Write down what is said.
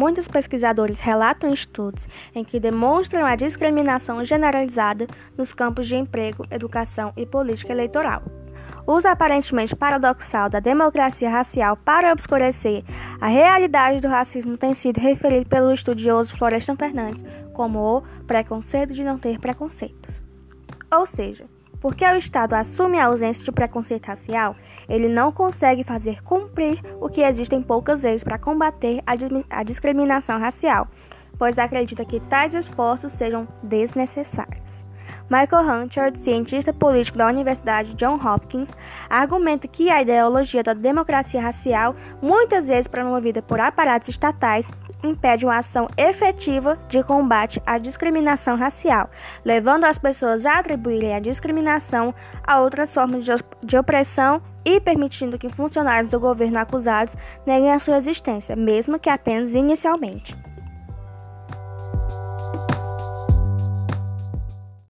muitos pesquisadores relatam estudos em que demonstram a discriminação generalizada nos campos de emprego, educação e política eleitoral. O uso aparentemente paradoxal da democracia racial para obscurecer a realidade do racismo tem sido referido pelo estudioso Florestan Fernandes como o preconceito de não ter preconceitos. Ou seja, porque o Estado assume a ausência de preconceito racial, ele não consegue fazer cumprir o que existem poucas vezes para combater a, a discriminação racial, pois acredita que tais esforços sejam desnecessários. Michael Hunter, cientista político da Universidade John Hopkins, argumenta que a ideologia da democracia racial, muitas vezes promovida por aparatos estatais, impede uma ação efetiva de combate à discriminação racial, levando as pessoas a atribuírem a discriminação a outras formas de opressão e permitindo que funcionários do governo acusados neguem a sua existência, mesmo que apenas inicialmente.